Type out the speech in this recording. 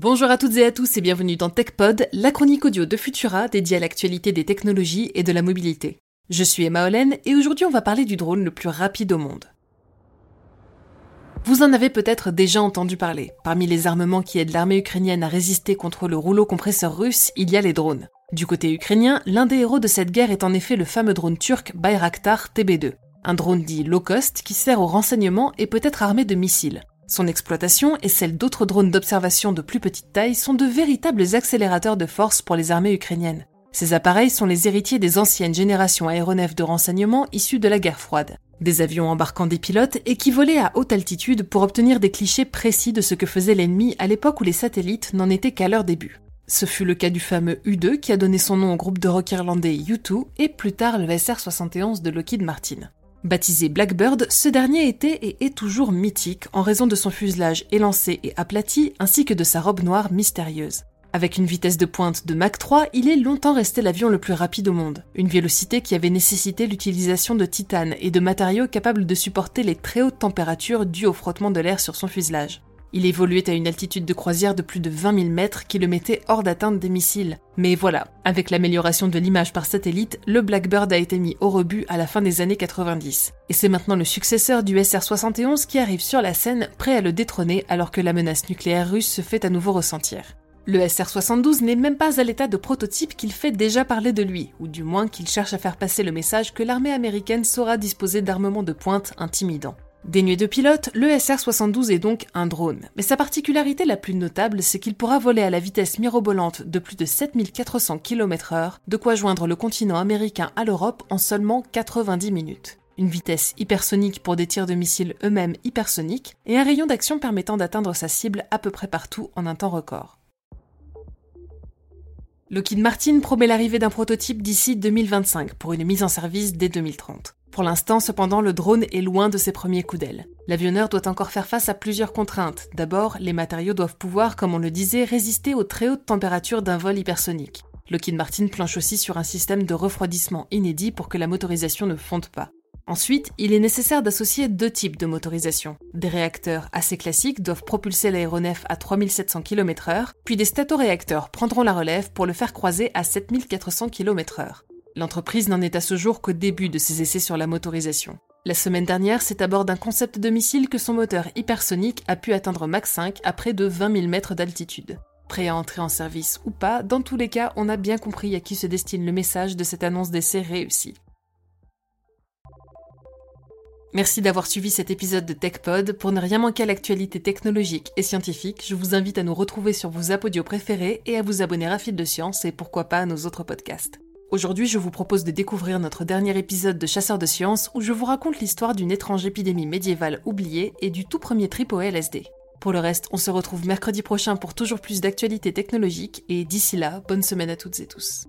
Bonjour à toutes et à tous et bienvenue dans TechPod, la chronique audio de Futura dédiée à l'actualité des technologies et de la mobilité. Je suis Emma Hollen et aujourd'hui on va parler du drone le plus rapide au monde. Vous en avez peut-être déjà entendu parler. Parmi les armements qui aident l'armée ukrainienne à résister contre le rouleau compresseur russe, il y a les drones. Du côté ukrainien, l'un des héros de cette guerre est en effet le fameux drone turc Bayraktar TB2, un drone dit low cost qui sert au renseignement et peut être armé de missiles. Son exploitation et celle d'autres drones d'observation de plus petite taille sont de véritables accélérateurs de force pour les armées ukrainiennes. Ces appareils sont les héritiers des anciennes générations aéronefs de renseignement issues de la guerre froide. Des avions embarquant des pilotes et qui volaient à haute altitude pour obtenir des clichés précis de ce que faisait l'ennemi à l'époque où les satellites n'en étaient qu'à leur début. Ce fut le cas du fameux U-2 qui a donné son nom au groupe de rock irlandais U2 et plus tard le SR-71 de Lockheed Martin. Baptisé Blackbird, ce dernier était et est toujours mythique en raison de son fuselage élancé et aplati ainsi que de sa robe noire mystérieuse. Avec une vitesse de pointe de Mach 3, il est longtemps resté l'avion le plus rapide au monde, une vélocité qui avait nécessité l'utilisation de titane et de matériaux capables de supporter les très hautes températures dues au frottement de l'air sur son fuselage. Il évoluait à une altitude de croisière de plus de 20 000 mètres qui le mettait hors d'atteinte des missiles. Mais voilà, avec l'amélioration de l'image par satellite, le Blackbird a été mis au rebut à la fin des années 90. Et c'est maintenant le successeur du SR-71 qui arrive sur la scène, prêt à le détrôner alors que la menace nucléaire russe se fait à nouveau ressentir. Le SR-72 n'est même pas à l'état de prototype qu'il fait déjà parler de lui, ou du moins qu'il cherche à faire passer le message que l'armée américaine saura disposer d'armements de pointe intimidants. Dénué de pilote, le SR-72 est donc un drone. Mais sa particularité la plus notable, c'est qu'il pourra voler à la vitesse mirobolante de plus de 7400 km/h, de quoi joindre le continent américain à l'Europe en seulement 90 minutes. Une vitesse hypersonique pour des tirs de missiles eux-mêmes hypersoniques, et un rayon d'action permettant d'atteindre sa cible à peu près partout en un temps record. Lockheed Martin promet l'arrivée d'un prototype d'ici 2025 pour une mise en service dès 2030. Pour l'instant, cependant, le drone est loin de ses premiers coups d'aile. L'avionneur doit encore faire face à plusieurs contraintes. D'abord, les matériaux doivent pouvoir, comme on le disait, résister aux très hautes températures d'un vol hypersonique. Lockheed Martin planche aussi sur un système de refroidissement inédit pour que la motorisation ne fonde pas. Ensuite, il est nécessaire d'associer deux types de motorisation. Des réacteurs assez classiques doivent propulser l'aéronef à 3700 km/h, puis des statoréacteurs prendront la relève pour le faire croiser à 7400 km/h. L'entreprise n'en est à ce jour qu'au début de ses essais sur la motorisation. La semaine dernière, c'est à bord d'un concept de missile que son moteur hypersonique a pu atteindre Mach 5 à près de 20 000 mètres d'altitude. Prêt à entrer en service ou pas, dans tous les cas, on a bien compris à qui se destine le message de cette annonce d'essai réussie. Merci d'avoir suivi cet épisode de TechPod. Pour ne rien manquer à l'actualité technologique et scientifique, je vous invite à nous retrouver sur vos apodios préférés et à vous abonner à Fil de Science et pourquoi pas à nos autres podcasts. Aujourd'hui, je vous propose de découvrir notre dernier épisode de Chasseurs de sciences où je vous raconte l'histoire d'une étrange épidémie médiévale oubliée et du tout premier trip au LSD. Pour le reste, on se retrouve mercredi prochain pour toujours plus d'actualités technologiques et d'ici là, bonne semaine à toutes et tous.